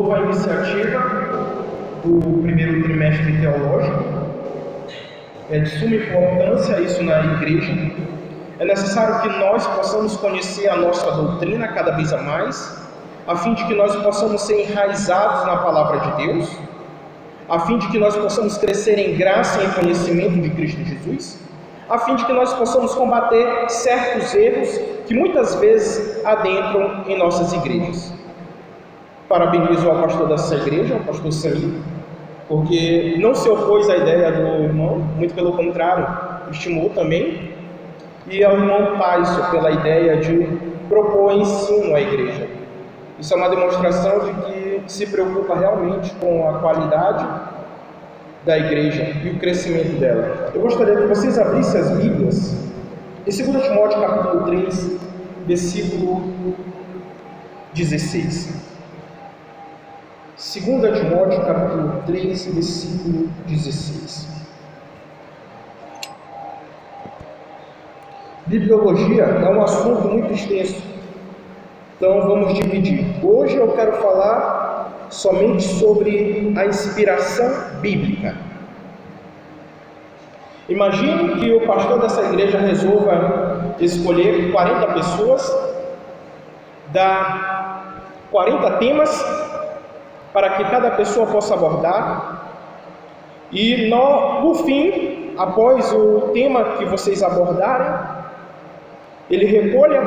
nova iniciativa do primeiro trimestre teológico. É de suma importância isso na igreja. É necessário que nós possamos conhecer a nossa doutrina cada vez a mais, a fim de que nós possamos ser enraizados na palavra de Deus, a fim de que nós possamos crescer em graça e em conhecimento de Cristo Jesus, a fim de que nós possamos combater certos erros que muitas vezes adentram em nossas igrejas. Parabenizo ao pastor dessa igreja, o pastor Samir, porque não se opôs à ideia do irmão, muito pelo contrário, estimulou também, e ao irmão Paiso pela ideia de propor ensino à igreja. Isso é uma demonstração de que se preocupa realmente com a qualidade da igreja e o crescimento dela. Eu gostaria que vocês abrissem as Bíblias em 2 Timóteo capítulo 3, versículo 16. 2 Timóteo capítulo 3, versículo 16. Bibliologia é um assunto muito extenso, então vamos dividir. Hoje eu quero falar somente sobre a inspiração bíblica. Imagine que o pastor dessa igreja resolva escolher 40 pessoas, dar 40 temas para que cada pessoa possa abordar. E no, no fim, após o tema que vocês abordarem, ele recolha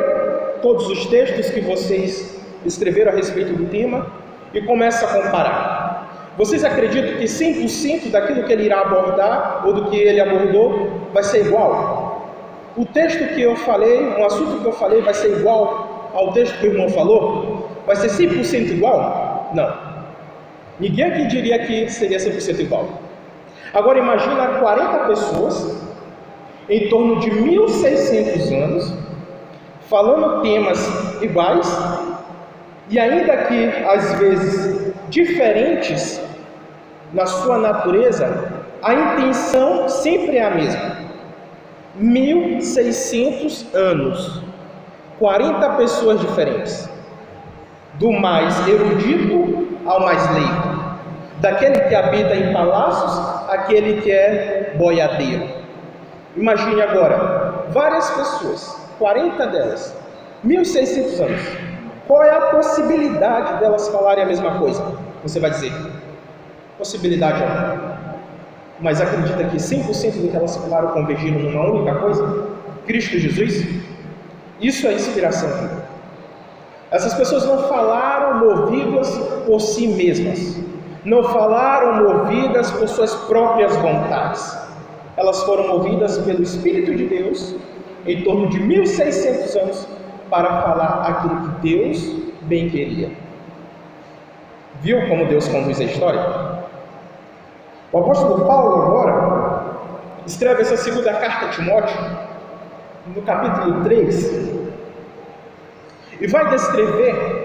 todos os textos que vocês escreveram a respeito do tema e começa a comparar. Vocês acreditam que 100% daquilo que ele irá abordar ou do que ele abordou vai ser igual? O texto que eu falei, um assunto que eu falei, vai ser igual ao texto que o irmão falou? Vai ser 100% igual? Não. Ninguém aqui diria que seria 100% igual. Agora imagina 40 pessoas em torno de 1600 anos falando temas iguais e ainda que às vezes diferentes na sua natureza, a intenção sempre é a mesma. 1600 anos, 40 pessoas diferentes, do mais erudito ao mais leigo daquele que habita em palácios àquele que é boiadeiro. Imagine agora, várias pessoas, 40 delas, 1600 anos. Qual é a possibilidade delas falarem a mesma coisa? Você vai dizer, possibilidade alguma. Mas acredita que 100% do que elas falaram convergiram numa única coisa? Cristo Jesus? Isso é inspiração. Essas pessoas não falaram movidas por si mesmas não falaram movidas por suas próprias vontades. Elas foram movidas pelo Espírito de Deus em torno de 1600 anos para falar aquilo que Deus bem queria. Viu como Deus conduz a história? O apóstolo Paulo agora escreve essa segunda carta a Timóteo, no capítulo 3, e vai descrever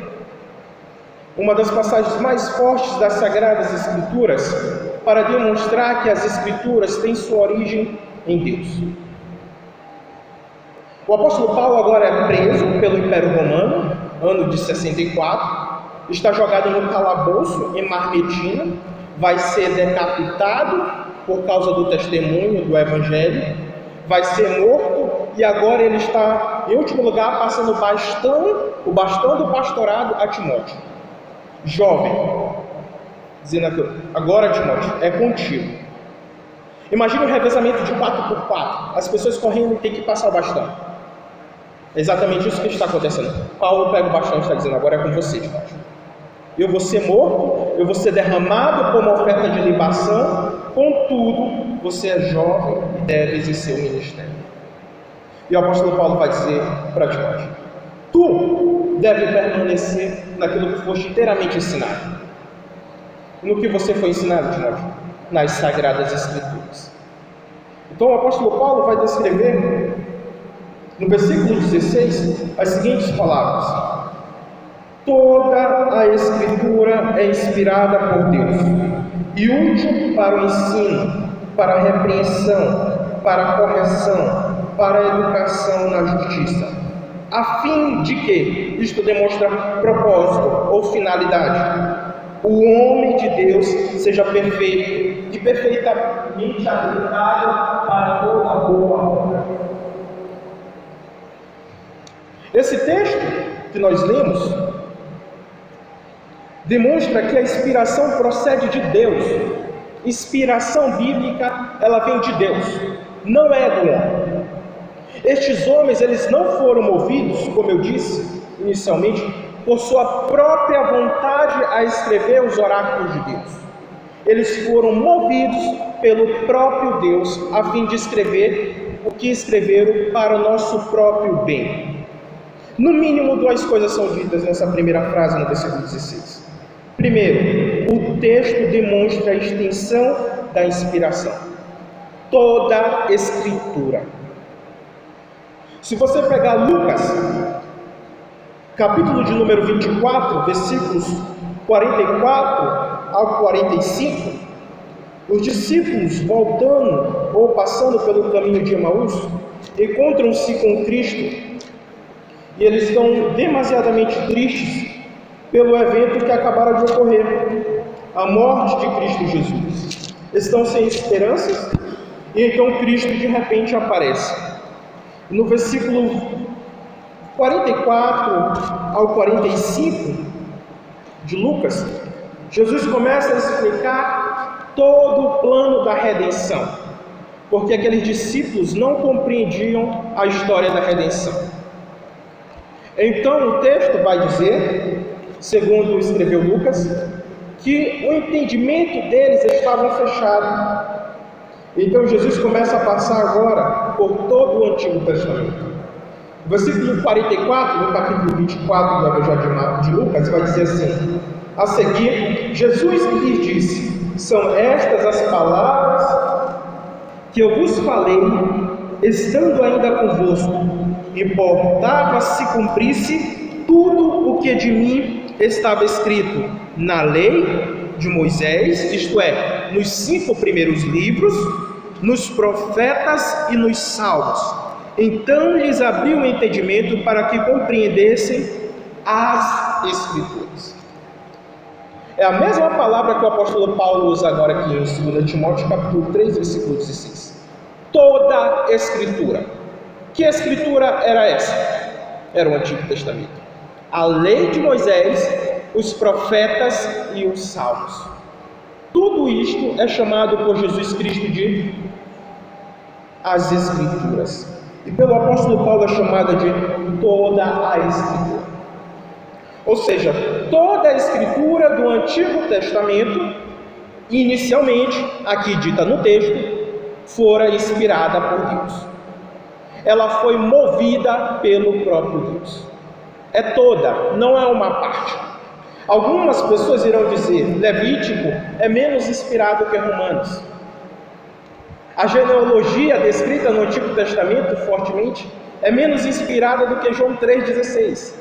uma das passagens mais fortes das Sagradas Escrituras para demonstrar que as Escrituras têm sua origem em Deus. O apóstolo Paulo agora é preso pelo Império Romano, ano de 64, está jogado no calabouço em Marmetina, vai ser decapitado por causa do testemunho do Evangelho, vai ser morto e agora ele está, em último lugar, passando bastão, o bastão do pastorado a Timóteo jovem, dizendo aquilo, agora Timóteo, é contigo. Imagine um revezamento de 4 por 4 as pessoas correndo e tem que passar o bastão. É exatamente isso que está acontecendo. Paulo pega o bastão e está dizendo, agora é com você, Timóteo. Eu vou ser morto, eu vou ser derramado como oferta de libação, contudo, você é jovem e deve exercer o ministério. E o apóstolo Paulo vai dizer para Timóteo: Tu deve permanecer naquilo que foste inteiramente ensinado. No que você foi ensinado, Timóteo? Nas Sagradas Escrituras. Então o apóstolo Paulo vai descrever no versículo 16 as seguintes palavras: Toda a Escritura é inspirada por Deus e útil para o ensino, para a repreensão, para a correção, para a educação na justiça a fim de que isto demonstra propósito ou finalidade, seja perfeito e perfeitamente habilitado para toda boa obra. Esse texto que nós lemos demonstra que a inspiração procede de Deus. Inspiração bíblica, ela vem de Deus, não é do homem. Estes homens, eles não foram movidos, como eu disse inicialmente, por sua própria vontade a escrever os oráculos de Deus. Eles foram movidos pelo próprio Deus a fim de escrever o que escreveram para o nosso próprio bem. No mínimo, duas coisas são ditas nessa primeira frase no versículo 16. Primeiro, o texto demonstra a extensão da inspiração. Toda escritura. Se você pegar Lucas, capítulo de número 24, versículos 44 ao 45, os discípulos voltando ou passando pelo caminho de Emaús encontram-se com Cristo e eles estão demasiadamente tristes pelo evento que acabara de ocorrer, a morte de Cristo Jesus. Estão sem esperanças e então Cristo de repente aparece. No versículo 44 ao 45 de Lucas, Jesus começa a explicar todo o plano da redenção, porque aqueles discípulos não compreendiam a história da redenção. Então o texto vai dizer, segundo escreveu Lucas, que o entendimento deles estava fechado. Então Jesus começa a passar agora por todo o Antigo Testamento. Versículo 44, no capítulo 24 do Evangelho de Lucas, vai dizer assim: A seguir, Jesus lhes disse: São estas as palavras que eu vos falei, estando ainda convosco. Importava se cumprisse tudo o que de mim estava escrito na lei de Moisés, isto é, nos cinco primeiros livros, nos profetas e nos salmos então lhes abriu o entendimento para que compreendessem as Escrituras. É a mesma palavra que o apóstolo Paulo usa agora aqui em 2 Timóteo capítulo 3, versículo 16. Toda Escritura. Que Escritura era essa? Era o Antigo Testamento. A lei de Moisés, os profetas e os salmos. Tudo isto é chamado por Jesus Cristo de as Escrituras e pelo apóstolo Paulo é chamada de toda a Escritura. Ou seja, toda a Escritura do Antigo Testamento, inicialmente, aqui dita no texto, fora inspirada por Deus. Ela foi movida pelo próprio Deus. É toda, não é uma parte. Algumas pessoas irão dizer: Levítico é menos inspirado que Romanos. A genealogia descrita no Antigo Testamento, fortemente, é menos inspirada do que João 3,16.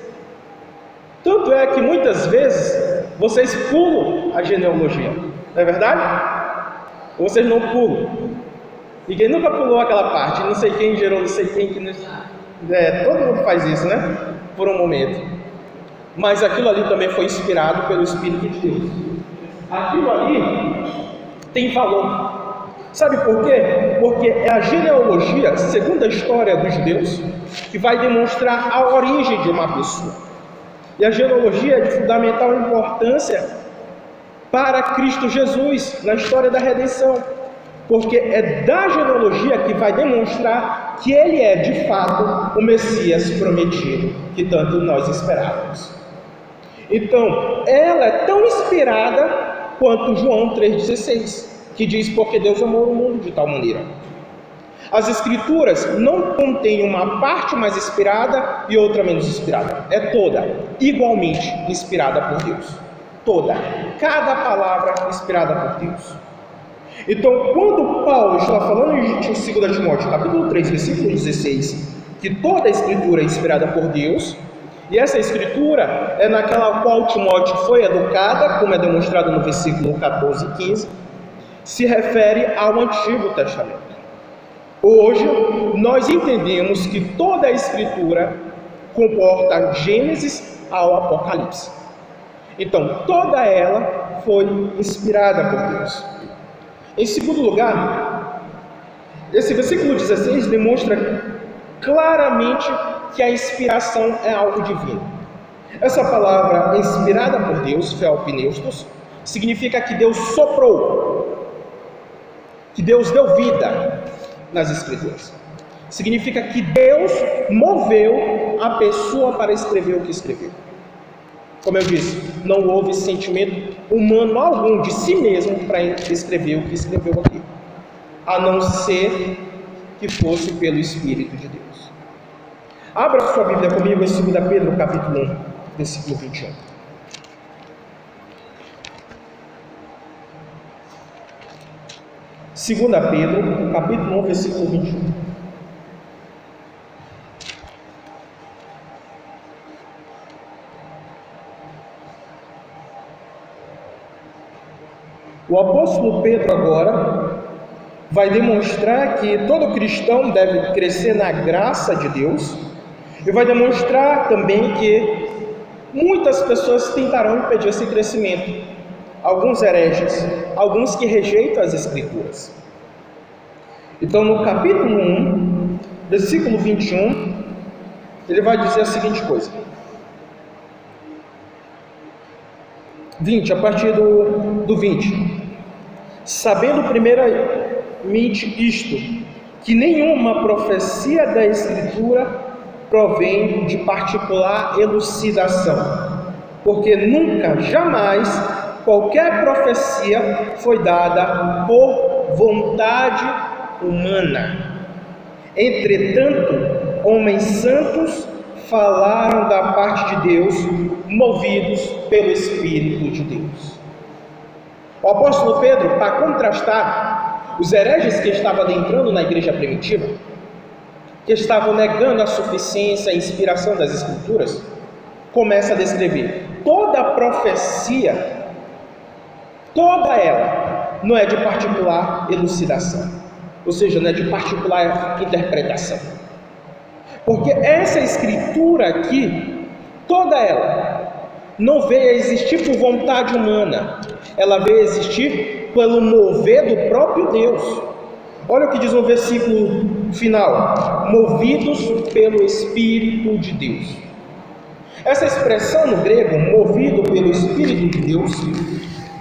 Tanto é que muitas vezes vocês pulam a genealogia, não é verdade? Vocês não pulam. Ninguém nunca pulou aquela parte, não sei quem gerou, não sei quem. Que... É, todo mundo faz isso, né? Por um momento. Mas aquilo ali também foi inspirado pelo Espírito de Deus. Aquilo ali tem valor. Sabe por quê? Porque é a genealogia, segundo a história dos judeus, que vai demonstrar a origem de uma pessoa. E a genealogia é de fundamental importância para Cristo Jesus na história da redenção, porque é da genealogia que vai demonstrar que ele é de fato o Messias prometido que tanto nós esperávamos. Então, ela é tão inspirada quanto João 3,16 que diz porque Deus amou o mundo de tal maneira. As escrituras não contêm uma parte mais inspirada e outra menos inspirada. É toda igualmente inspirada por Deus. Toda. Cada palavra inspirada por Deus. Então, quando Paulo está falando em 2 Timóteo, capítulo 3, versículo 16, que toda a escritura é inspirada por Deus, e essa escritura é naquela qual Timóteo foi educada, como é demonstrado no versículo 14 e 15, se refere ao Antigo Testamento. Hoje, nós entendemos que toda a Escritura comporta Gênesis ao Apocalipse. Então, toda ela foi inspirada por Deus. Em segundo lugar, esse versículo 16 demonstra claramente que a inspiração é algo divino. Essa palavra inspirada por Deus, Felpneustos, significa que Deus soprou, que Deus deu vida nas Escrituras. Significa que Deus moveu a pessoa para escrever o que escreveu. Como eu disse, não houve sentimento humano algum de si mesmo para escrever o que escreveu aqui, a não ser que fosse pelo Espírito de Deus. Abra sua Bíblia comigo em 2 Pedro, capítulo 1, versículo 21. Segunda Pedro, capítulo 1, versículo 21. O apóstolo Pedro agora vai demonstrar que todo cristão deve crescer na graça de Deus e vai demonstrar também que muitas pessoas tentarão impedir esse crescimento. Alguns hereges, alguns que rejeitam as Escrituras. Então, no capítulo 1, versículo 21, ele vai dizer a seguinte coisa: 20, a partir do, do 20. Sabendo primeiramente isto, que nenhuma profecia da Escritura provém de particular elucidação, porque nunca, jamais, qualquer profecia foi dada por vontade humana. Entretanto, homens santos falaram da parte de Deus, movidos pelo Espírito de Deus. O apóstolo Pedro, para contrastar os hereges que estavam adentrando na igreja primitiva, que estavam negando a suficiência e inspiração das Escrituras, começa a descrever. Toda a profecia, toda ela, não é de particular elucidação, ou seja, não é de particular interpretação. Porque essa escritura aqui, toda ela, não veio a existir por vontade humana, ela veio a existir pelo mover do próprio Deus. Olha o que diz no versículo final: movidos pelo Espírito de Deus. Essa expressão no grego, movido pelo Espírito de Deus,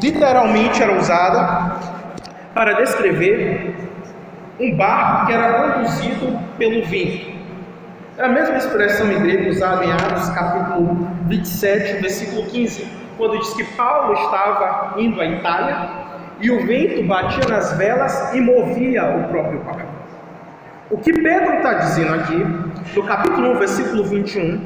literalmente era usada para descrever um barco que era conduzido pelo vento. É a mesma expressão em grego usada em Atos capítulo 27, versículo 15, quando diz que Paulo estava indo à Itália e o vento batia nas velas e movia o próprio barco. O que Pedro está dizendo aqui, no capítulo 1, versículo 21,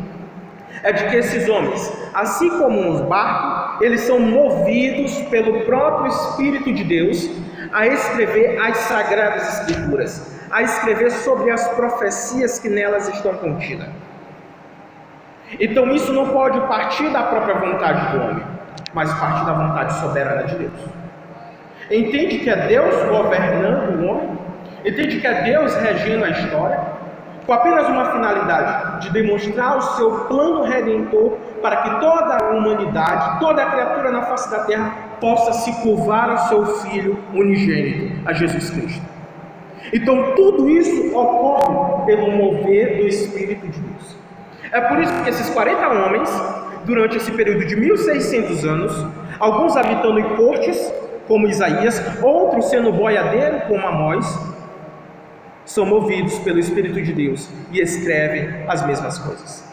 é de que esses homens, assim como os barcos, eles são movidos pelo próprio Espírito de Deus a escrever as sagradas Escrituras, a escrever sobre as profecias que nelas estão contidas. Então isso não pode partir da própria vontade do homem, mas partir da vontade soberana de Deus. Entende que é Deus governando o homem? Entende que é Deus regendo a história? Com apenas uma finalidade de demonstrar o seu plano redentor para que toda a humanidade, toda a criatura na face da terra possa se curvar ao seu Filho unigênito, a Jesus Cristo. Então tudo isso ocorre pelo mover do Espírito de Deus. É por isso que esses 40 homens, durante esse período de 1600 anos, alguns habitando em cortes, como Isaías, outros sendo boiadeiro, como Amós, são movidos pelo Espírito de Deus e escrevem as mesmas coisas.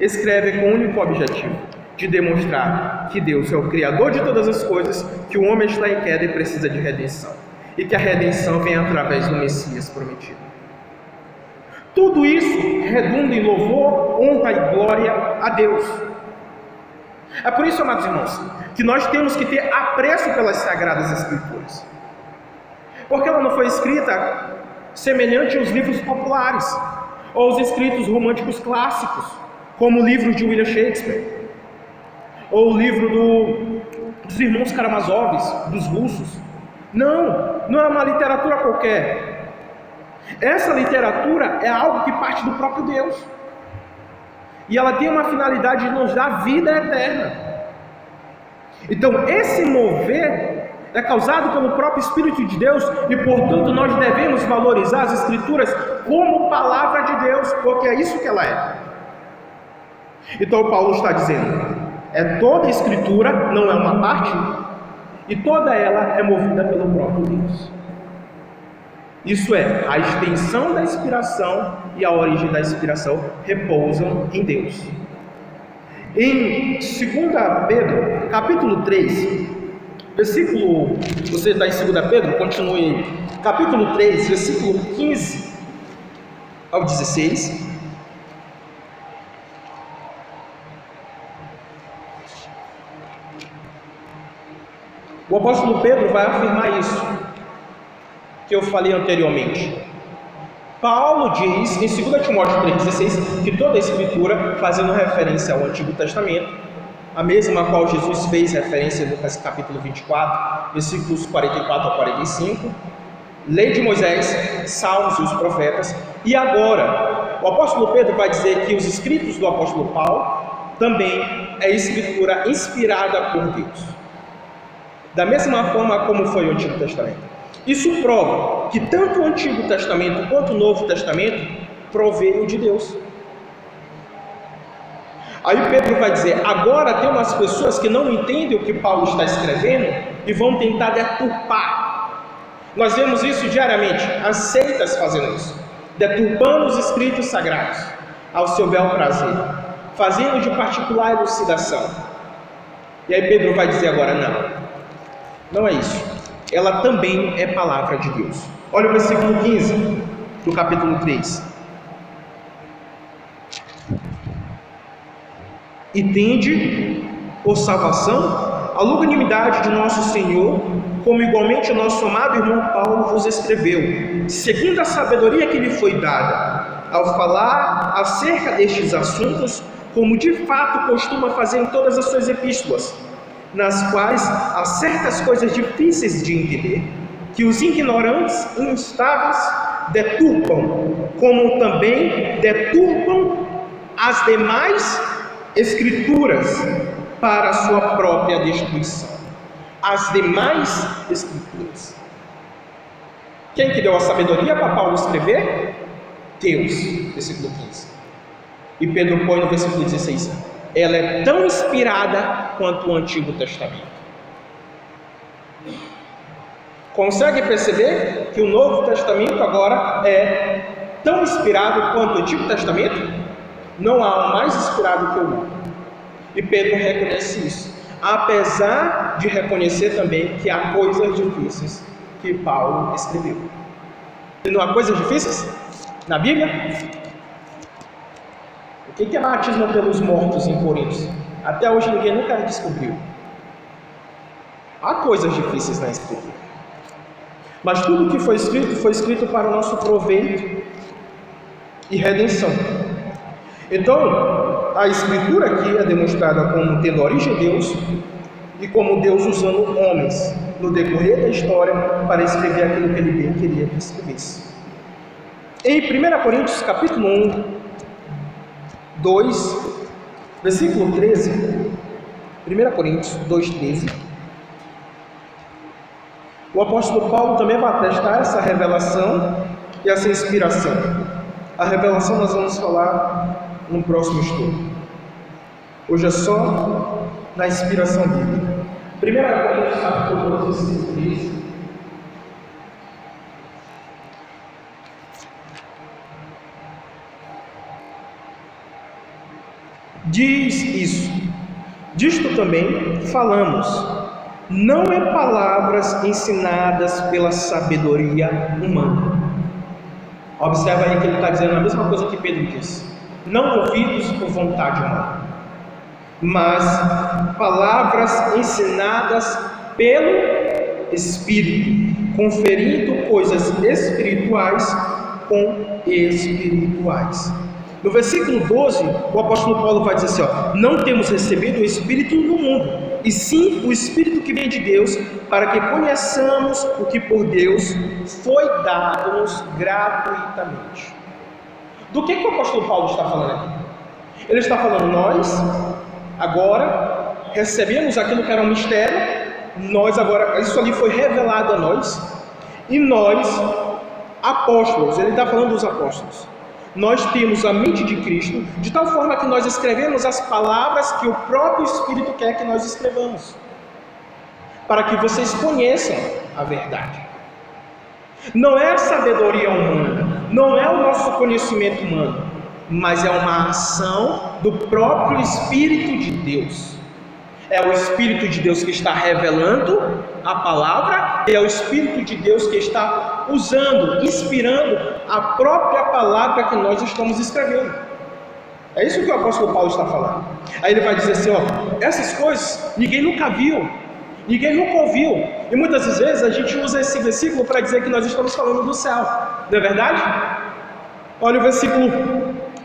Escrevem com o único objetivo de demonstrar que Deus é o Criador de todas as coisas, que o homem está em queda e precisa de redenção e que a redenção vem através do Messias prometido. Tudo isso redunda em louvor, honra e glória a Deus. É por isso, amados irmãos, que nós temos que ter apreço pelas Sagradas Escrituras. Porque ela não foi escrita semelhante aos livros populares, ou aos escritos românticos clássicos, como o livro de William Shakespeare, ou o livro do, dos irmãos Karamazovs, dos russos, não, não é uma literatura qualquer. Essa literatura é algo que parte do próprio Deus. E ela tem uma finalidade de nos dar vida eterna. Então, esse mover é causado pelo próprio Espírito de Deus e, portanto, nós devemos valorizar as Escrituras como palavra de Deus, porque é isso que ela é. Então, Paulo está dizendo: é toda a Escritura, não é uma parte, e toda ela é movida pelo próprio Deus. Isso é, a extensão da inspiração e a origem da inspiração repousam em Deus. Em 2 Pedro, capítulo 3, versículo, você está em 2 Pedro, continue, capítulo 3, versículo 15 ao 16. O apóstolo Pedro vai afirmar isso que eu falei anteriormente. Paulo diz em 2 Timóteo 3,16 que toda a escritura, fazendo referência ao Antigo Testamento, a mesma a qual Jesus fez referência em Lucas capítulo 24, versículos 44 a 45, lei de Moisés, salmos e os profetas, e agora o apóstolo Pedro vai dizer que os escritos do apóstolo Paulo também é escritura inspirada por Deus. Da mesma forma como foi o Antigo Testamento. Isso prova que tanto o Antigo Testamento quanto o Novo Testamento proveio de Deus. Aí Pedro vai dizer: agora tem umas pessoas que não entendem o que Paulo está escrevendo e vão tentar deturpar. Nós vemos isso diariamente, as seitas fazendo isso, deturpando os escritos sagrados ao seu bel prazer, fazendo de particular elucidação. E aí Pedro vai dizer agora: não, não é isso ela também é palavra de Deus. Olha o versículo 15 do capítulo 3. E tende por salvação a longanimidade de nosso Senhor, como igualmente o nosso amado irmão Paulo vos escreveu, segundo a sabedoria que lhe foi dada, ao falar acerca destes assuntos, como de fato costuma fazer em todas as suas epístolas nas quais há certas coisas difíceis de entender, que os ignorantes e instáveis deturpam, como também deturpam as demais escrituras para sua própria destruição. As demais escrituras. Quem que deu a sabedoria para Paulo escrever? Deus, versículo 15. E Pedro põe no versículo 16: ela é tão inspirada quanto o Antigo Testamento. Consegue perceber que o Novo Testamento agora é tão inspirado quanto o Antigo Testamento? Não há um mais inspirado que o outro. E Pedro reconhece isso, apesar de reconhecer também que há coisas difíceis que Paulo escreveu. Não há coisas difíceis na Bíblia? O que é batismo pelos mortos em Coríntios? Até hoje ninguém nunca descobriu. Há coisas difíceis na Escritura. Mas tudo que foi escrito foi escrito para o nosso proveito e redenção. Então, a Escritura aqui é demonstrada como tendo origem de Deus e como Deus usando homens no decorrer da história para escrever aquilo que ele bem queria que escrevesse. Em 1 Coríntios capítulo 1, 2, versículo 13, 1 Coríntios 2, 13. O apóstolo Paulo também vai atestar essa revelação e essa inspiração. A revelação nós vamos falar no próximo estudo. Hoje é só na inspiração bíblica. 1 Coríntios capítulo 12, versículo 13. Diz isso. Disto também falamos. Não é palavras ensinadas pela sabedoria humana. Observa aí que ele está dizendo a mesma coisa que Pedro disse. Não ouvidos por vontade humana, mas palavras ensinadas pelo Espírito, conferindo coisas espirituais com espirituais. No versículo 12, o apóstolo Paulo vai dizer assim: ó, Não temos recebido o Espírito do mundo, e sim o Espírito que vem de Deus, para que conheçamos o que por Deus foi dado-nos gratuitamente. Do que, que o apóstolo Paulo está falando aqui? Ele está falando, nós, agora, recebemos aquilo que era um mistério, nós agora, isso ali foi revelado a nós, e nós, apóstolos, ele está falando dos apóstolos, nós temos a mente de Cristo, de tal forma que nós escrevemos as palavras que o próprio Espírito quer que nós escrevamos, para que vocês conheçam a verdade. Não é a sabedoria humana, não é o nosso conhecimento humano, mas é uma ação do próprio Espírito de Deus. É o Espírito de Deus que está revelando a palavra, e é o Espírito de Deus que está usando, inspirando a própria palavra que nós estamos escrevendo. É isso que o apóstolo Paulo está falando. Aí ele vai dizer assim: ó, essas coisas ninguém nunca viu, ninguém nunca ouviu. E muitas vezes a gente usa esse versículo para dizer que nós estamos falando do céu, não é verdade? Olha o versículo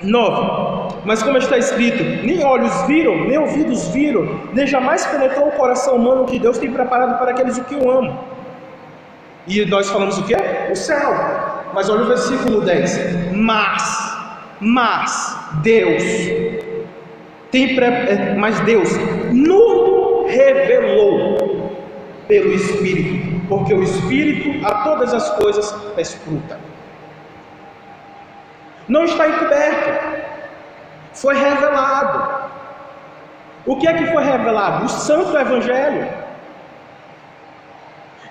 9. Mas como está escrito, nem olhos viram, nem ouvidos viram, nem jamais penetrou o coração humano que Deus tem preparado para aqueles que o amam. E nós falamos o que? O céu. Mas olha o versículo 10. Mas, mas Deus tem. É, mas Deus no revelou pelo Espírito, porque o Espírito a todas as coisas escuta. Não está encoberto. Foi revelado. O que é que foi revelado? O Santo Evangelho.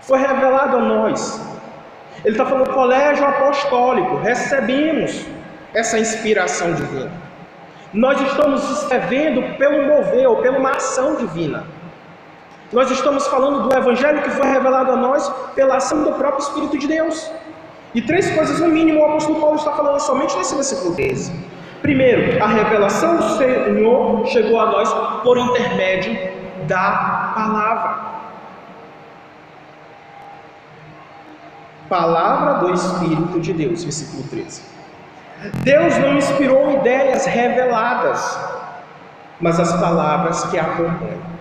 Foi revelado a nós. Ele está falando colégio apostólico. Recebemos essa inspiração divina. Nós estamos escrevendo pelo mover ou pela uma ação divina. Nós estamos falando do Evangelho que foi revelado a nós pela ação do próprio Espírito de Deus. E três coisas, no mínimo, o apóstolo Paulo está falando somente nesse versículo 13. Primeiro, a revelação do Senhor chegou a nós por intermédio da palavra. Palavra do Espírito de Deus, versículo 13. Deus não inspirou ideias reveladas, mas as palavras que acompanham.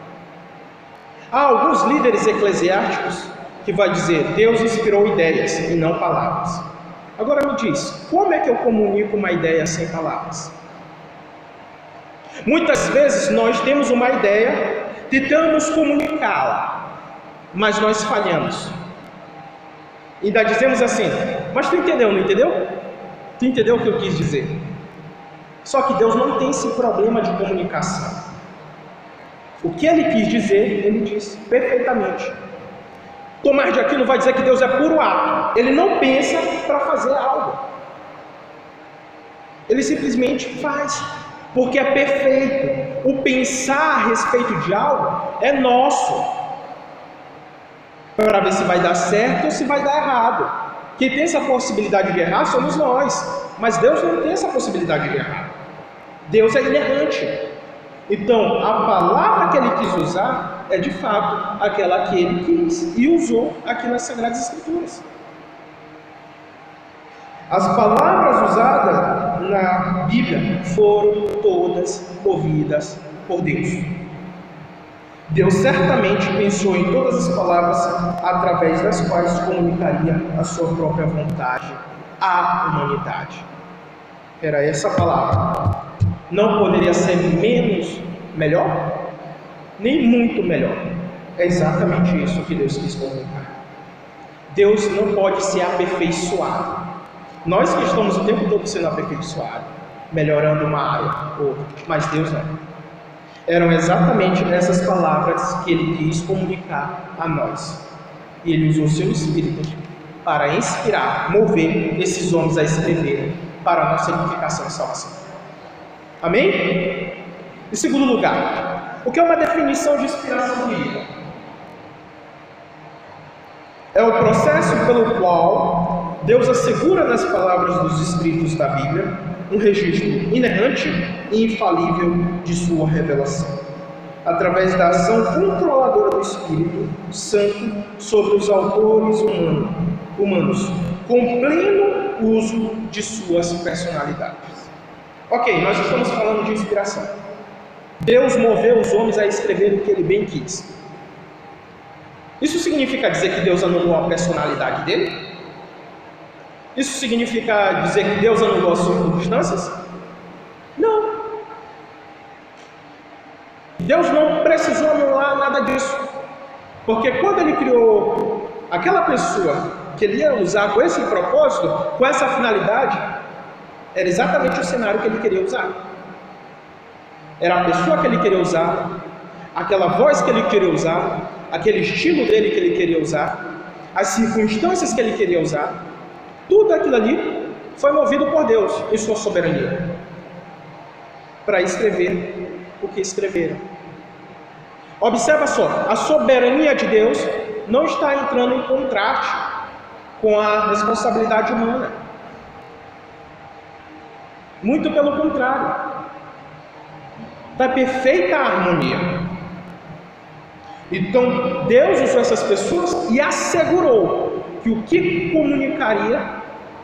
Há alguns líderes eclesiásticos que vai dizer: Deus inspirou ideias e não palavras. Agora me diz, como é que eu comunico uma ideia sem palavras? Muitas vezes nós temos uma ideia, tentamos comunicá-la, mas nós falhamos. E ainda dizemos assim: Mas tu entendeu, não entendeu? Tu entendeu o que eu quis dizer? Só que Deus não tem esse problema de comunicação. O que ele quis dizer, ele disse perfeitamente. Tomás de Aquino vai dizer que Deus é puro ato. Ele não pensa para fazer algo. Ele simplesmente faz, porque é perfeito. O pensar a respeito de algo é nosso. Para ver se vai dar certo ou se vai dar errado. Quem tem essa possibilidade de errar somos nós. Mas Deus não tem essa possibilidade de errar. Deus é inerrante. Então, a palavra que ele quis usar é de fato aquela que ele quis e usou aqui nas Sagradas Escrituras. As palavras usadas na Bíblia foram todas ouvidas por Deus. Deus certamente pensou em todas as palavras através das quais comunicaria a sua própria vontade à humanidade. Era essa palavra não poderia ser menos melhor, nem muito melhor. É exatamente isso que Deus quis comunicar. Deus não pode ser aperfeiçoado. Nós que estamos o tempo todo sendo aperfeiçoados, melhorando uma área ou outra, mas Deus não. Eram exatamente essas palavras que ele quis comunicar a nós. E ele usou seu espírito para inspirar, mover esses homens a escreverem para a nossa edificação e salvação. Amém? Em segundo lugar, o que é uma definição de inspiração bíblica? É o processo pelo qual Deus assegura nas palavras dos escritos da Bíblia um registro inerrante e infalível de sua revelação, através da ação controladora do Espírito Santo sobre os autores humanos, com pleno uso de suas personalidades. Ok, nós estamos falando de inspiração. Deus moveu os homens a escrever o que ele bem quis. Isso significa dizer que Deus anulou a personalidade dele? Isso significa dizer que Deus anulou as circunstâncias? Não. Deus não precisou anular nada disso. Porque quando ele criou aquela pessoa que ele ia usar com esse propósito, com essa finalidade, era exatamente o cenário que ele queria usar. Era a pessoa que ele queria usar, aquela voz que ele queria usar, aquele estilo dele que ele queria usar, as circunstâncias que ele queria usar, tudo aquilo ali foi movido por Deus em sua soberania para escrever o que escreveram. Observa só, a soberania de Deus não está entrando em contraste com a responsabilidade humana. Muito pelo contrário. Está perfeita harmonia. Então, Deus usou essas pessoas e assegurou que o que comunicaria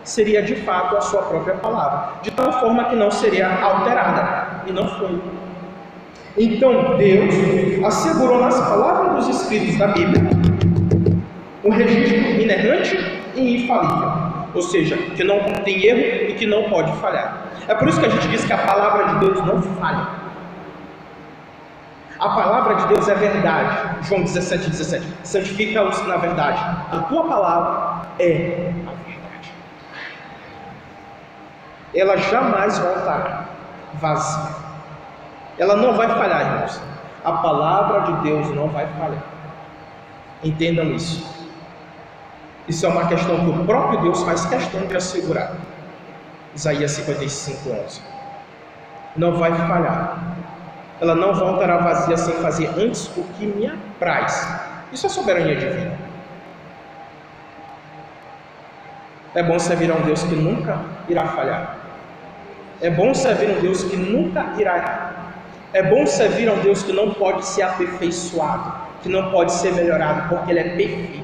seria de fato a sua própria palavra, de tal forma que não seria alterada, e não foi. Então Deus assegurou nas palavras dos escritos da Bíblia um registro inerrante e infalível, ou seja, que não tem erro e que não pode falhar. É por isso que a gente diz que a palavra de Deus não falha. A palavra de Deus é verdade. João 17, 17. Santifica-os na verdade. A tua palavra é a verdade. Ela jamais voltará vazia. Ela não vai falhar, irmãos. A palavra de Deus não vai falhar. Entendam isso. Isso é uma questão que o próprio Deus faz questão de assegurar. Isaías 55, 11. Não vai falhar. Ela não voltará vazia sem fazer antes o que me apraz. Isso é soberania divina. É bom servir a um Deus que nunca irá falhar. É bom servir a um Deus que nunca irá errar. É bom servir a um Deus que não pode ser aperfeiçoado, que não pode ser melhorado, porque Ele é perfeito.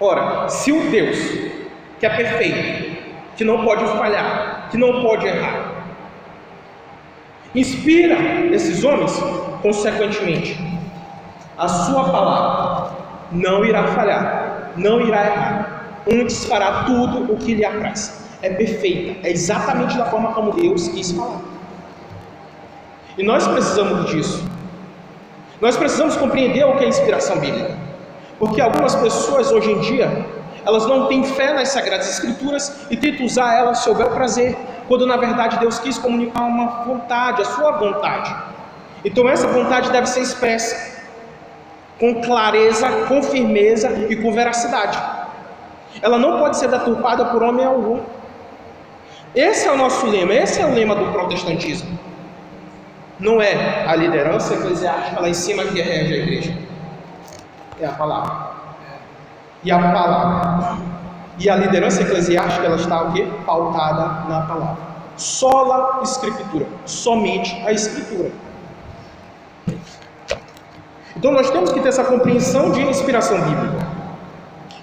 Ora, se o Deus que é perfeito, que não pode falhar, que não pode errar, inspira esses homens, consequentemente, a sua palavra não irá falhar, não irá errar, antes fará tudo o que lhe apraz. É perfeita, é exatamente da forma como Deus quis falar. E nós precisamos disso. Nós precisamos compreender o que é inspiração bíblica. Porque algumas pessoas hoje em dia, elas não têm fé nas sagradas escrituras e tentam usar elas ao seu bel prazer, quando na verdade Deus quis comunicar uma vontade, a sua vontade. Então essa vontade deve ser expressa com clareza, com firmeza e com veracidade. Ela não pode ser deturpada por homem algum. Esse é o nosso lema, esse é o lema do protestantismo. Não é a liderança eclesiástica lá em cima que rege a igreja. É a palavra. E a palavra. E a liderança eclesiástica ela está o quê? Pautada na palavra. Sola escritura. Somente a escritura. Então nós temos que ter essa compreensão de inspiração bíblica.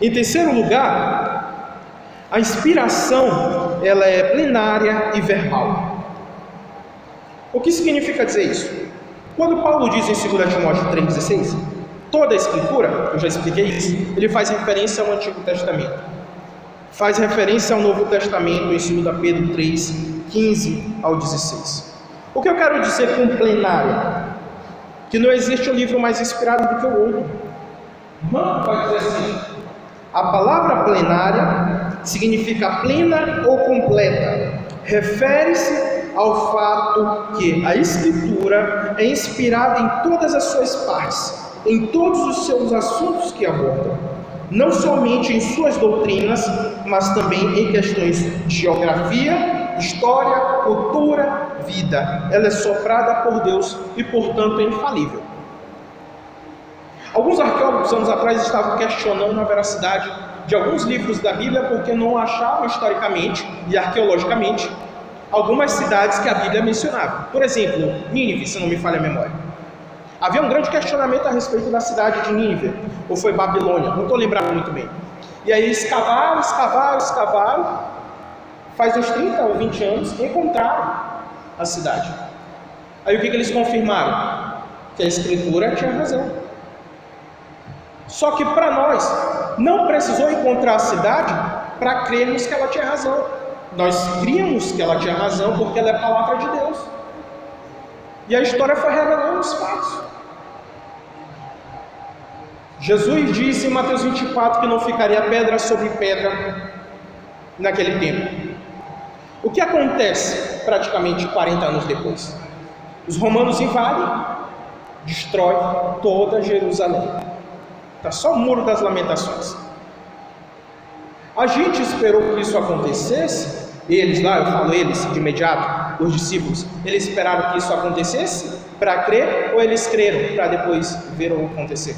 Em terceiro lugar, a inspiração ela é plenária e verbal. O que significa dizer isso? Quando Paulo diz em 2 Timóteo 3,16, toda a escritura, eu já expliquei isso, ele faz referência ao Antigo Testamento. Faz referência ao Novo Testamento em 2 Pedro 3, 15 ao 16. O que eu quero dizer com plenária? Que não existe um livro mais inspirado do que o outro. Mano pode dizer assim: a palavra plenária significa plena ou completa, refere-se ao fato que a Escritura é inspirada em todas as suas partes, em todos os seus assuntos que aborda, não somente em suas doutrinas, mas também em questões de geografia, história, cultura, vida. Ela é soprada por Deus e, portanto, é infalível. Alguns arqueólogos anos atrás estavam questionando a veracidade de alguns livros da Bíblia porque não achavam historicamente e arqueologicamente algumas cidades que a Bíblia mencionava. Por exemplo, Nínive, se não me falha a memória. Havia um grande questionamento a respeito da cidade de Nínive, ou foi Babilônia, não estou lembrando muito bem. E aí escavaram, escavaram, escavaram, faz uns 30 ou 20 anos, encontraram a cidade. Aí o que, que eles confirmaram? Que a escritura tinha razão. Só que para nós, não precisou encontrar a cidade para crermos que ela tinha razão. Nós críamos que ela tinha razão porque ela é palavra de Deus. E a história foi revelando os fatos. Jesus disse em Mateus 24 que não ficaria pedra sobre pedra naquele tempo. O que acontece praticamente 40 anos depois? Os romanos invadem, destrói toda Jerusalém. Está só o muro das lamentações. A gente esperou que isso acontecesse, eles lá, eu falo eles de imediato, os discípulos, eles esperaram que isso acontecesse para crer ou eles creram para depois ver o acontecer?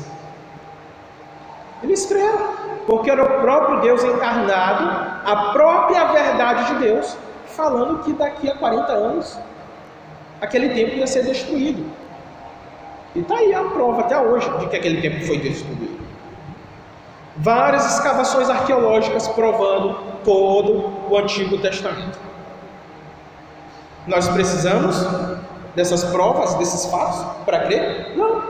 Eles creram, porque era o próprio Deus encarnado, a própria verdade de Deus, falando que daqui a 40 anos aquele templo ia ser destruído. E está aí a prova até hoje de que aquele templo foi destruído. Várias escavações arqueológicas provando todo o Antigo Testamento. Nós precisamos dessas provas, desses fatos, para crer? Não.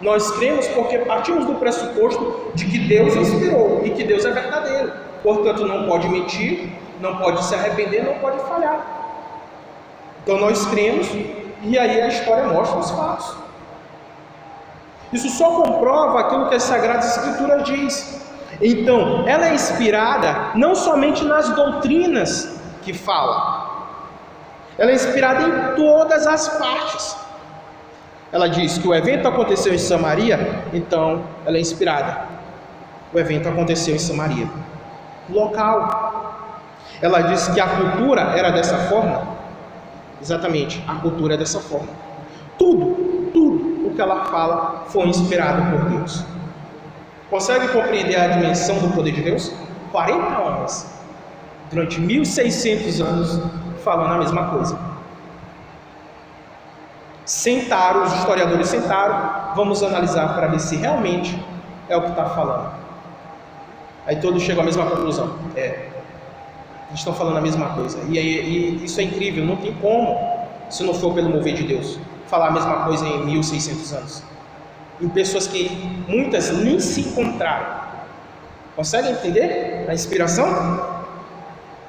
Nós cremos porque partimos do pressuposto de que Deus inspirou e que Deus é verdadeiro. Portanto, não pode mentir, não pode se arrepender, não pode falhar. Então nós cremos e aí a história mostra os fatos. Isso só comprova aquilo que as Sagradas Escrituras diz. Então, ela é inspirada não somente nas doutrinas que fala, ela é inspirada em todas as partes. Ela diz que o evento aconteceu em Samaria, então ela é inspirada. O evento aconteceu em Samaria. Local. Ela diz que a cultura era dessa forma. Exatamente, a cultura é dessa forma. Tudo, tudo o que ela fala foi inspirado por Deus. Consegue compreender a dimensão do poder de Deus? 40 homens, durante 1600 anos, falando a mesma coisa. Sentaram, os historiadores sentaram, vamos analisar para ver se realmente é o que está falando. Aí todos chegam à mesma conclusão. É, eles estão falando a mesma coisa. E, e, isso é incrível, não tem como, se não for pelo mover de Deus, falar a mesma coisa em 1600 anos. Em pessoas que muitas nem se encontraram. Conseguem entender a inspiração?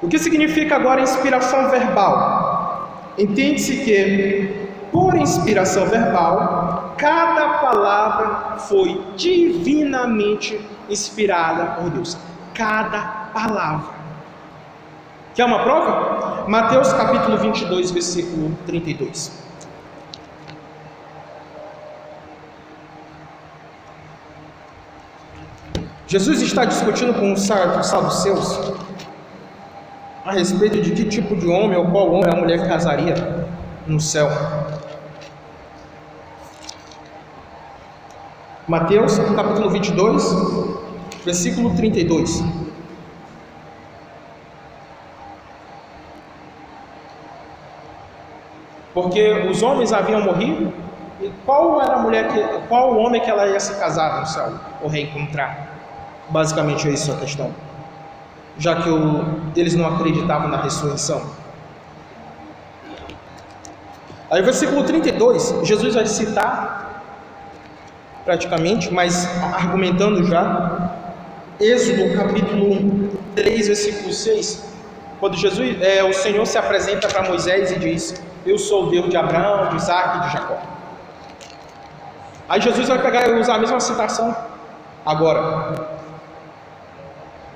O que significa agora inspiração verbal? Entende-se que por inspiração verbal, cada palavra foi divinamente inspirada por Deus. Cada palavra. Quer uma prova? Mateus capítulo 22, versículo 32. Jesus está discutindo com os saduceus a respeito de que tipo de homem ou qual homem a mulher casaria no céu. Mateus capítulo 22, versículo 32. Porque os homens haviam morrido, e qual era a mulher que, qual o homem que ela ia se casar no céu ou reencontrar? Basicamente é isso a questão. Já que o, eles não acreditavam na ressurreição. Aí, versículo 32, Jesus vai citar praticamente, mas argumentando já, Êxodo capítulo 3, versículo 6, quando Jesus, é, o Senhor se apresenta para Moisés e diz: Eu sou o Deus de Abraão, de Isaac e de Jacó. Aí Jesus vai pegar e usar a mesma citação agora.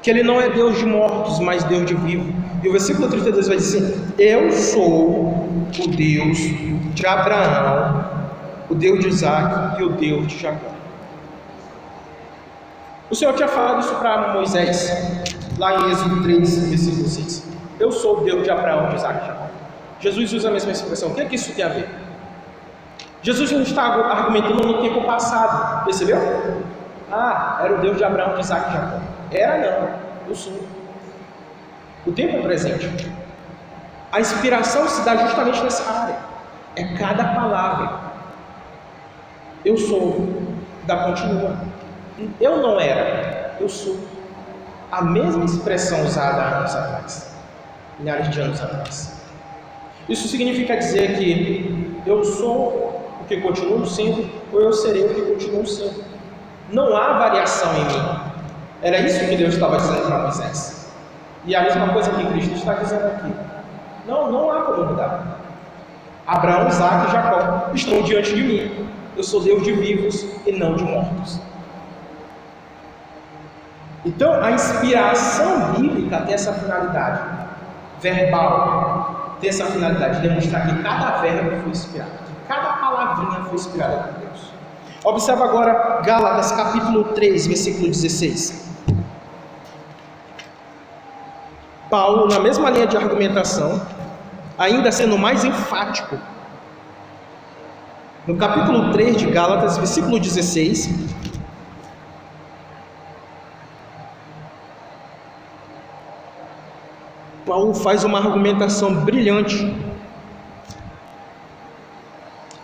Que ele não é Deus de mortos, mas Deus de vivos. E o versículo 32 vai dizer: Eu sou o Deus de Abraão, o Deus de Isaac e o Deus de Jacó. O Senhor tinha falado isso para Moisés, lá em Êxodo 3, versículo 6. Eu sou o Deus de Abraão, de Isaac e Jacó. Jesus usa a mesma expressão. O que é que isso tem a ver? Jesus não está argumentando no tempo passado, percebeu? Ah, era o Deus de Abraão, de Isaac e Jacó. Era não, eu sou. O tempo é presente. A inspiração se dá justamente nessa área. É cada palavra. Eu sou, da continua. Eu não era, eu sou. A mesma expressão usada há anos atrás, milhares de anos atrás. Isso significa dizer que eu sou o que continuo sendo, ou eu serei o que continuo sendo. Não há variação em mim. Era isso que Deus estava dizendo para Moisés. E a mesma coisa que Cristo está dizendo aqui. Não, não há como mudar. Abraão, Isaac e Jacó estão diante de mim. Eu sou Deus de vivos e não de mortos. Então, a inspiração bíblica tem essa finalidade verbal, tem essa finalidade de demonstrar que cada verbo foi inspirado, que cada palavrinha foi inspirada por Deus. Observa agora Gálatas capítulo 3, versículo 16. Paulo, na mesma linha de argumentação, ainda sendo mais enfático, no capítulo 3 de Gálatas, versículo 16, Paulo faz uma argumentação brilhante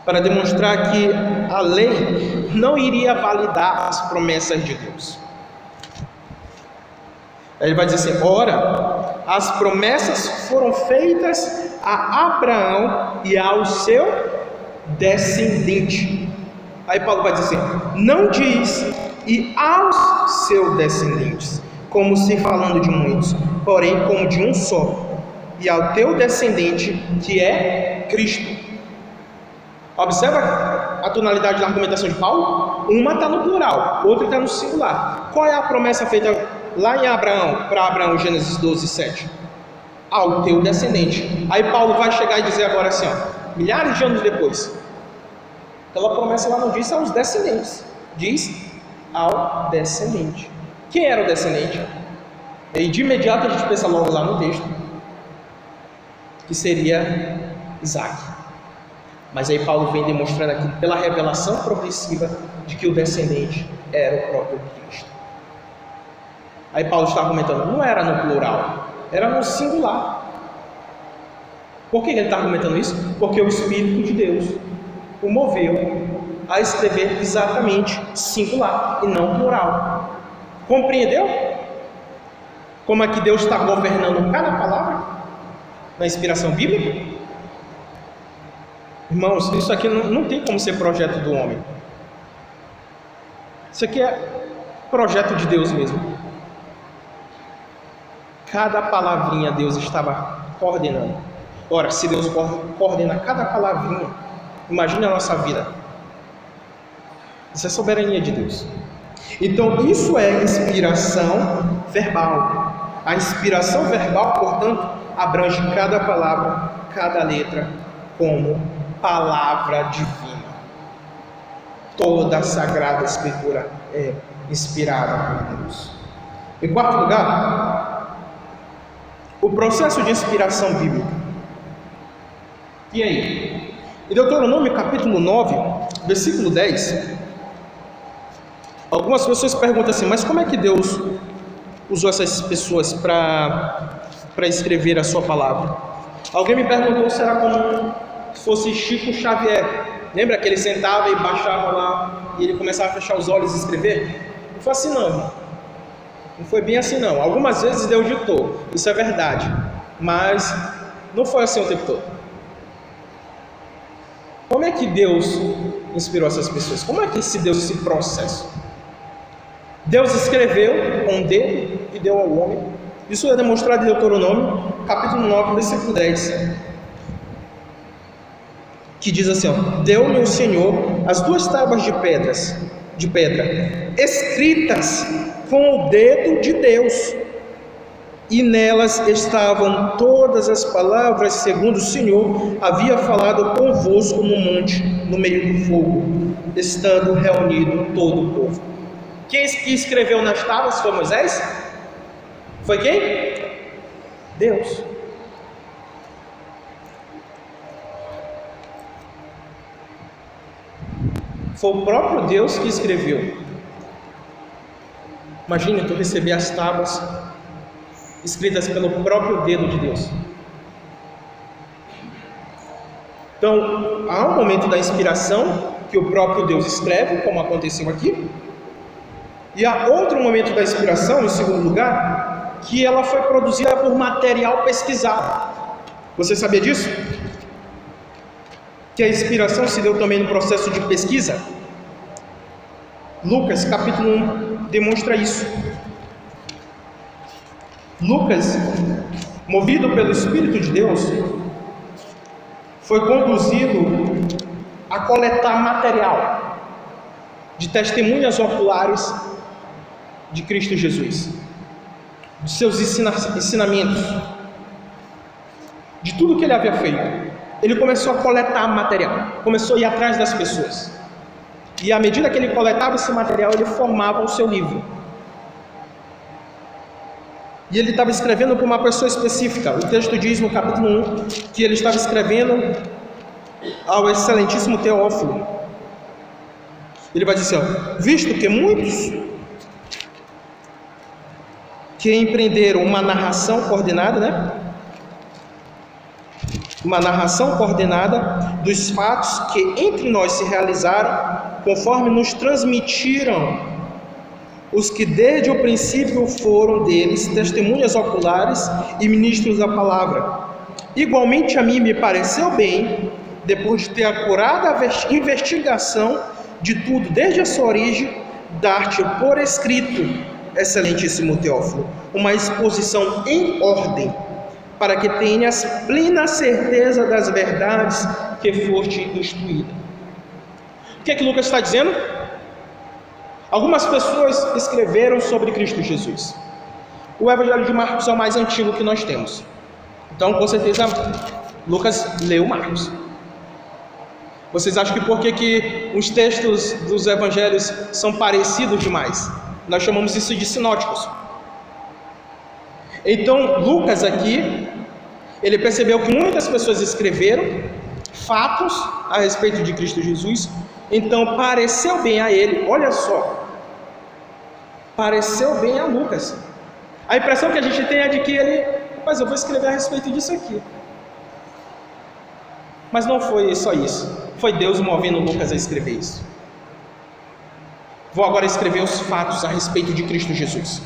para demonstrar que a lei não iria validar as promessas de Deus. Ele vai dizer assim: ora, as promessas foram feitas a Abraão e ao seu descendente. Aí Paulo vai dizer assim: não diz e aos seus descendentes, como se falando de muitos, porém como de um só, e ao teu descendente, que é Cristo. Observa a tonalidade da argumentação de Paulo? Uma está no plural, outra está no singular. Qual é a promessa feita lá em Abraão, para Abraão, Gênesis 12, 7? Ao teu descendente. Aí Paulo vai chegar e dizer agora assim, ó, milhares de anos depois. Aquela promessa lá não diz aos descendentes, diz ao descendente. Quem era o descendente? E de imediato a gente pensa logo lá no texto, que seria Isaac. Mas aí Paulo vem demonstrando aqui, pela revelação progressiva, de que o descendente era o próprio Cristo. Aí Paulo está argumentando, não era no plural, era no singular. Por que ele está argumentando isso? Porque o Espírito de Deus o moveu a escrever exatamente singular e não plural. Compreendeu? Como é que Deus está governando cada palavra na inspiração bíblica? Irmãos, isso aqui não, não tem como ser projeto do homem. Isso aqui é projeto de Deus mesmo. Cada palavrinha Deus estava coordenando. Ora, se Deus coordena cada palavrinha, imagine a nossa vida. Isso é soberania de Deus. Então, isso é inspiração verbal. A inspiração verbal, portanto, abrange cada palavra, cada letra, como palavra divina. Toda a Sagrada Escritura é inspirada por Deus. Em quarto lugar, o processo de inspiração bíblica. E aí? Em Deuteronômio capítulo 9, versículo 10, algumas pessoas perguntam assim, mas como é que Deus usou essas pessoas para escrever a sua palavra? Alguém me perguntou, será como fosse Chico Xavier. Lembra que ele sentava e baixava lá e ele começava a fechar os olhos e escrever? Não foi assim não. Não foi bem assim não. Algumas vezes Deus ditou, isso é verdade, mas não foi assim o tempo todo. Como é que Deus inspirou essas pessoas? Como é que se deu esse processo? Deus escreveu com o dedo e deu ao homem. Isso é demonstrado em Deuteronômio, capítulo 9, versículo 10 que diz assim: Deu-me o Senhor as duas tábuas de pedras, de pedra, escritas com o dedo de Deus, e nelas estavam todas as palavras segundo o Senhor havia falado convosco no monte, no meio do fogo, estando reunido todo o povo. Quem escreveu nas tábuas foi Moisés? Foi quem? Deus. Foi o próprio Deus que escreveu. Imagine tu receber as tábuas escritas pelo próprio dedo de Deus. Então, há um momento da inspiração que o próprio Deus escreve, como aconteceu aqui, e há outro momento da inspiração, em segundo lugar, que ela foi produzida por material pesquisado. Você sabia disso? que a inspiração se deu também no processo de pesquisa? Lucas capítulo 1 demonstra isso. Lucas, movido pelo Espírito de Deus, foi conduzido a coletar material de testemunhas oculares de Cristo Jesus, de seus ensinamentos, de tudo que ele havia feito. Ele começou a coletar material, começou a ir atrás das pessoas. E à medida que ele coletava esse material, ele formava o seu livro. E ele estava escrevendo para uma pessoa específica. O texto diz no capítulo 1 que ele estava escrevendo ao excelentíssimo Teófilo. Ele vai dizer: ó, visto que muitos que empreenderam uma narração coordenada, né? Uma narração coordenada dos fatos que entre nós se realizaram, conforme nos transmitiram os que desde o princípio foram deles testemunhas oculares e ministros da palavra. Igualmente a mim me pareceu bem, depois de ter acurado a investigação de tudo desde a sua origem, dar-te por escrito, excelentíssimo Teófilo, uma exposição em ordem, para que tenhas plena certeza das verdades que foste instruída. O que é que Lucas está dizendo? Algumas pessoas escreveram sobre Cristo Jesus. O Evangelho de Marcos é o mais antigo que nós temos. Então, com certeza, Lucas leu Marcos. Vocês acham que por que, que os textos dos evangelhos são parecidos demais? Nós chamamos isso de sinóticos. Então, Lucas aqui, ele percebeu que muitas pessoas escreveram fatos a respeito de Cristo Jesus, então pareceu bem a ele, olha só, pareceu bem a Lucas. A impressão que a gente tem é de que ele, mas eu vou escrever a respeito disso aqui. Mas não foi só isso. Foi Deus movendo Lucas a escrever isso. Vou agora escrever os fatos a respeito de Cristo Jesus.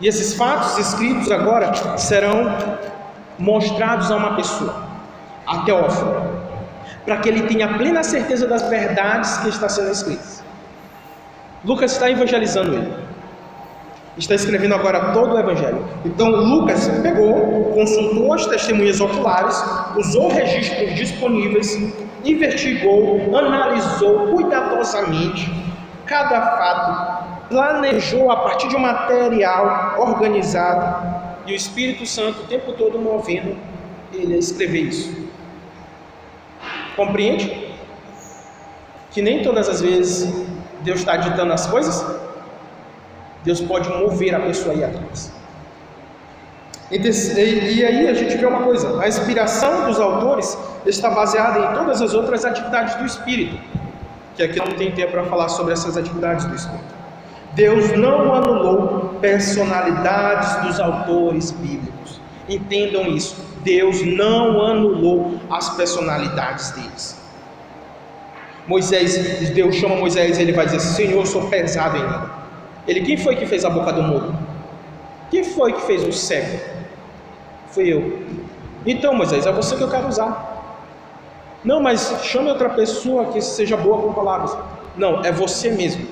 E esses fatos escritos agora serão mostrados a uma pessoa, a Teófilo, para que ele tenha plena certeza das verdades que está sendo escritas. Lucas está evangelizando ele está escrevendo agora todo o Evangelho. Então Lucas pegou, consultou as testemunhas oculares, usou registros disponíveis, investigou, analisou cuidadosamente cada fato, planejou a partir de um material organizado e o Espírito Santo o tempo todo movendo ele a escrever isso. Compreende? Que nem todas as vezes Deus está ditando as coisas? Deus pode mover a pessoa aí atrás. E, e, aí a gente vê uma coisa: a inspiração dos autores está baseada em todas as outras atividades do Espírito, que aqui não tem tempo para falar sobre essas atividades do Espírito. Deus não anulou personalidades dos autores bíblicos. Entendam isso. Deus não anulou as personalidades deles. Moisés, Deus chama Moisés, ele vai dizer: Senhor, eu sou pesado em língua. Ele, quem foi que fez a boca do mudo? Quem foi que fez o cego? Fui eu. Então, Moisés, é você que eu quero usar. Não, mas chame outra pessoa que seja boa com palavras. Não, é você mesmo.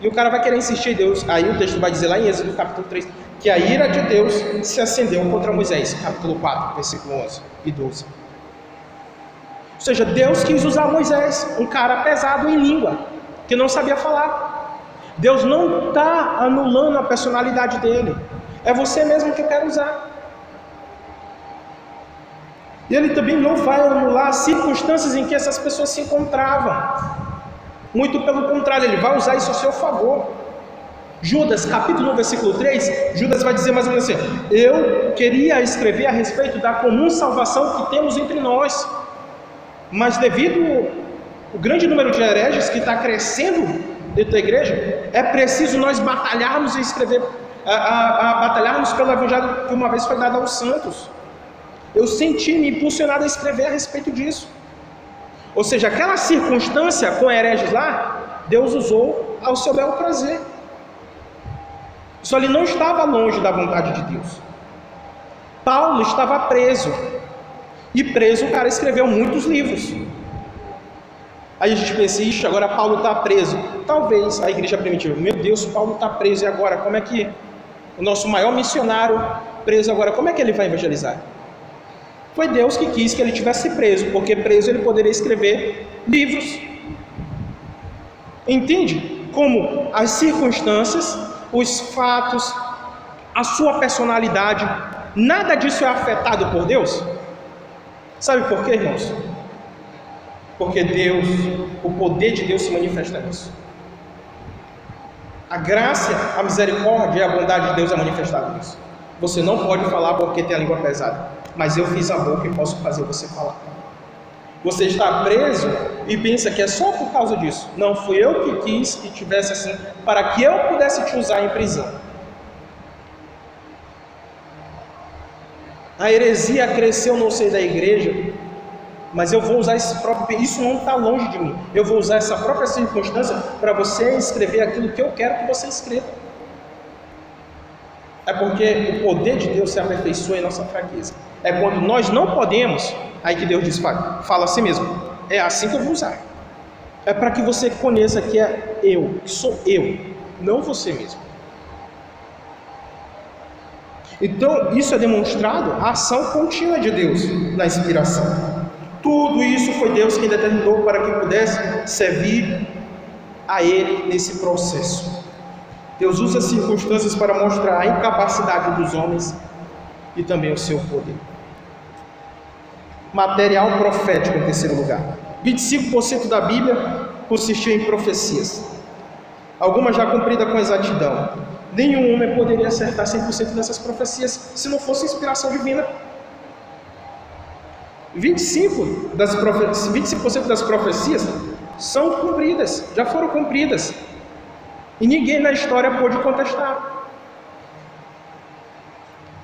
E o cara vai querer insistir em Deus. Aí o texto vai dizer lá em Êxodo capítulo 3 que a ira de Deus se acendeu contra Moisés, capítulo 4, versículo 11 e 12. Ou seja, Deus quis usar Moisés, um cara pesado em língua, que não sabia falar. Deus não está anulando a personalidade dele. É você mesmo que eu quero usar. E ele também não vai anular as circunstâncias em que essas pessoas se encontravam. Muito pelo contrário, ele vai usar isso a seu favor. Judas, capítulo 1, versículo 3, Judas vai dizer mais ou menos assim: Eu queria escrever a respeito da comum salvação que temos entre nós, mas devido ao grande número de hereges que está crescendo dentro da igreja, é preciso nós batalharmos e escrever, a, a, a batalharmos pelo evangelho que uma vez foi dado aos santos. Eu senti-me impulsionado a escrever a respeito disso. Ou seja, aquela circunstância com hereges lá, Deus usou ao seu belo prazer. Só ele não estava longe da vontade de Deus. Paulo estava preso. E preso o cara escreveu muitos livros. Aí a gente pensa, ixi, agora Paulo está preso. Talvez a igreja primitiva, meu Deus, Paulo está preso e agora? Como é que o nosso maior missionário preso agora, como é que ele vai evangelizar? Foi Deus que quis que ele tivesse preso, porque preso ele poderia escrever livros. Entende? Como as circunstâncias, os fatos, a sua personalidade, nada disso é afetado por Deus? Sabe por quê, irmãos? Porque Deus, o poder de Deus se manifesta nisso. A graça, a misericórdia e a bondade de Deus é manifestada nisso. Você não pode falar porque tem a língua pesada, mas eu fiz a boca e posso fazer você falar. Você está preso e pensa que é só por causa disso. Não, fui eu que quis que tivesse assim, para que eu pudesse te usar em prisão. A heresia cresceu no seio da igreja mas eu vou usar esse próprio. Isso não está longe de mim. Eu vou usar essa própria circunstância para você escrever aquilo que eu quero que você escreva. É porque o poder de Deus se aperfeiçoa em nossa fraqueza. É quando nós não podemos, aí que Deus diz: fala, fala assim mesmo. É assim que eu vou usar. É para que você conheça que é eu, que sou eu, não você mesmo. Então, isso é demonstrado a ação contínua de Deus na inspiração. Tudo isso foi Deus quem determinou para que pudesse servir a Ele nesse processo. Deus usa as circunstâncias para mostrar a incapacidade dos homens e também o seu poder. Material profético em terceiro lugar. 25% da Bíblia consistiu em profecias. Algumas já cumpridas com exatidão. Nenhum homem poderia acertar 100% dessas profecias se não fosse inspiração divina. 25% das, profe 25 das profecias são cumpridas, já foram cumpridas. E ninguém na história pôde contestar.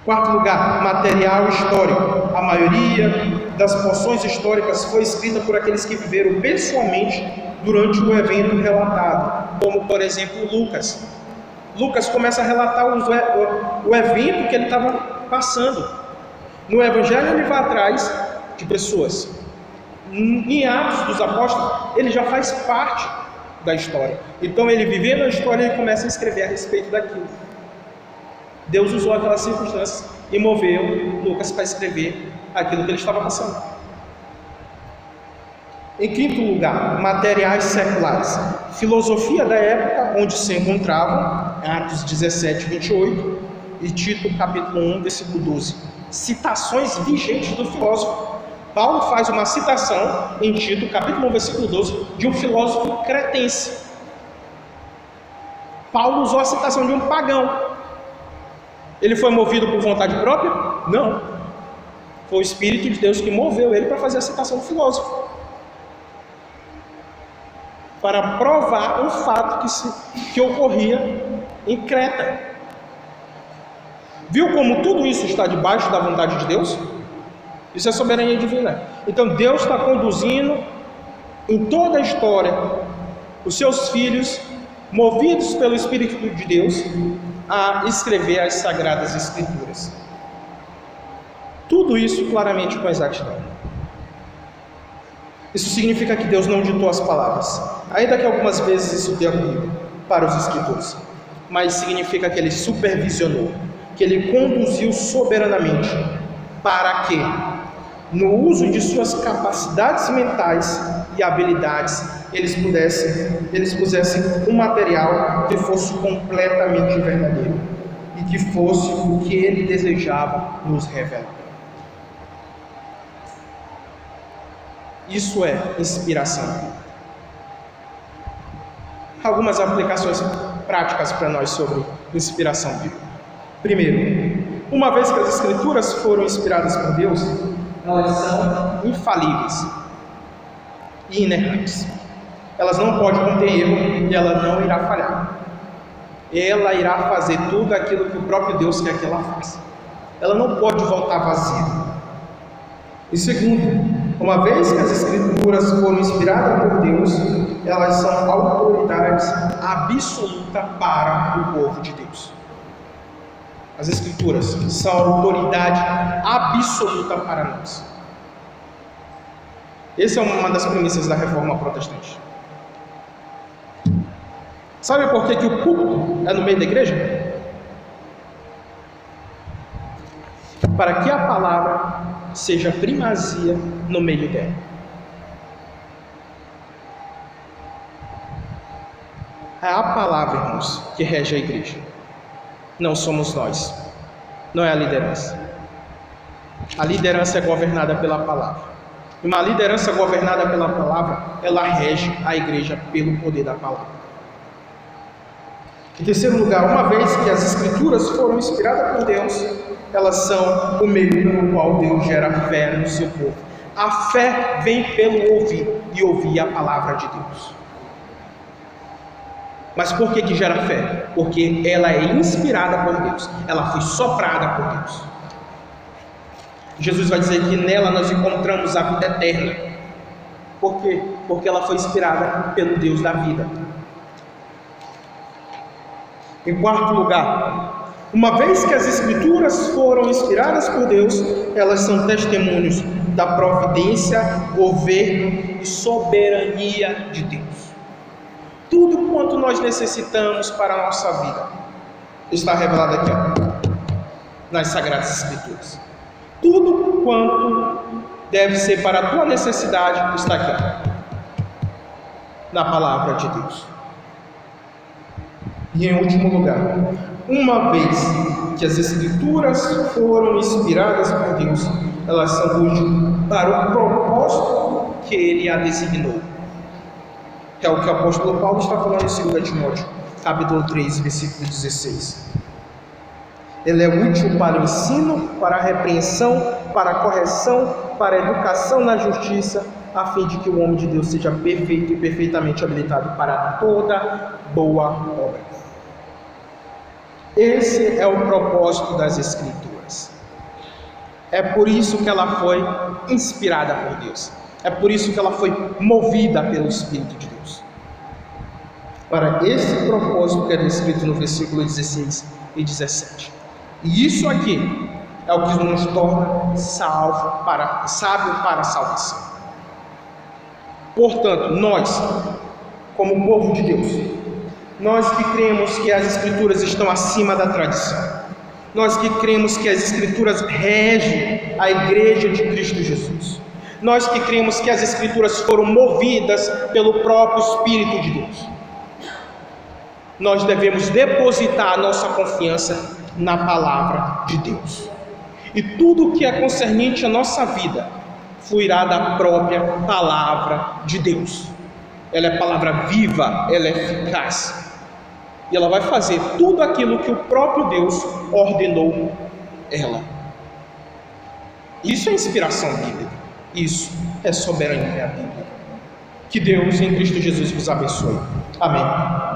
Quarto lugar, material histórico. A maioria das porções históricas foi escrita por aqueles que viveram pessoalmente durante o evento relatado, como por exemplo Lucas. Lucas começa a relatar o, o evento que ele estava passando. No Evangelho ele vai atrás de pessoas. Em Atos dos Apóstolos, ele já faz parte da história. Então, ele vivendo a história, ele começa a escrever a respeito daquilo. Deus usou aquelas circunstâncias e moveu Lucas para escrever aquilo que ele estava passando. Em quinto lugar, materiais seculares. Filosofia da época onde se encontravam, Atos 17, 28 e Tito capítulo 1, versículo 12. Citações vigentes do filósofo Paulo faz uma citação em Tito, capítulo 1, versículo 12, de um filósofo cretense. Paulo usou a citação de um pagão. Ele foi movido por vontade própria? Não. Foi o Espírito de Deus que moveu ele para fazer a citação do filósofo. Para provar um fato que, se, que ocorria em Creta. Viu como tudo isso está debaixo da vontade de Deus? Isso é soberania divina. Então Deus está conduzindo em toda a história os seus filhos, movidos pelo Espírito de Deus, a escrever as sagradas Escrituras. Tudo isso claramente com exatidão. Isso significa que Deus não ditou as palavras, ainda que algumas vezes isso tenha ocorrido para os escritores, mas significa que Ele supervisionou, que Ele conduziu soberanamente para que no uso de suas capacidades mentais e habilidades, eles pudessem, eles pusessem um material que fosse completamente verdadeiro e que fosse o que ele desejava nos revelar. Isso é inspiração. Algumas aplicações práticas para nós sobre inspiração bíblica. Primeiro, uma vez que as escrituras foram inspiradas por Deus, elas são infalíveis e inerrantes. Elas não podem conter erro e ela não irá falhar. Ela irá fazer tudo aquilo que o próprio Deus quer que ela faça. Ela não pode voltar vazia. E segundo, uma vez que as Escrituras foram inspiradas por Deus, elas são autoridades absoluta para o povo de Deus. As Escrituras são autoridade absoluta para nós. Essa é uma das premissas da reforma protestante. Sabe por que, que o púlpito é no meio da igreja? Para que a palavra seja primazia no meio dela. É a palavra, irmãos, que rege a igreja. Não somos nós. Não é a liderança. A liderança é governada pela palavra. Uma liderança governada pela palavra, ela rege a igreja pelo poder da palavra. Em terceiro lugar, uma vez que as escrituras foram inspiradas por Deus, elas são o meio pelo qual Deus gera fé no seu povo. A fé vem pelo ouvir e ouvir a palavra de Deus. Mas por que, que gera fé? Porque ela é inspirada por Deus, ela foi soprada por Deus. Jesus vai dizer que nela nós encontramos a vida eterna. Por quê? Porque ela foi inspirada pelo Deus da vida. Em quarto lugar, uma vez que as Escrituras foram inspiradas por Deus, elas são testemunhos da providência, governo e soberania de Deus. Tudo quanto nós necessitamos para a nossa vida está revelado aqui, ó, nas Sagradas Escrituras. Tudo quanto deve ser para a tua necessidade está aqui, ó, na palavra de Deus. E em último lugar, uma vez que as Escrituras foram inspiradas por Deus, elas são úteis para o propósito que Ele a designou. É o que o apóstolo Paulo está falando em 2 Timóteo, capítulo 3, versículo 16. Ele é útil para o ensino, para a repreensão, para a correção, para a educação na justiça, a fim de que o homem de Deus seja perfeito e perfeitamente habilitado para toda boa obra. Esse é o propósito das Escrituras. É por isso que ela foi inspirada por Deus. É por isso que ela foi movida pelo Espírito de Deus. Para esse propósito que é descrito no versículo 16 e 17. E isso aqui é o que nos torna salvo para, sábio para a salvação. Portanto, nós, como povo de Deus, nós que cremos que as Escrituras estão acima da tradição, nós que cremos que as Escrituras regem a Igreja de Cristo Jesus, nós que cremos que as Escrituras foram movidas pelo próprio Espírito de Deus. Nós devemos depositar a nossa confiança na palavra de Deus. E tudo o que é concernente à nossa vida fluirá da própria palavra de Deus. Ela é palavra viva, ela é eficaz. E ela vai fazer tudo aquilo que o próprio Deus ordenou ela. Isso é inspiração bíblica. Isso é soberania bíblica. Que Deus em Cristo Jesus vos abençoe. Amém.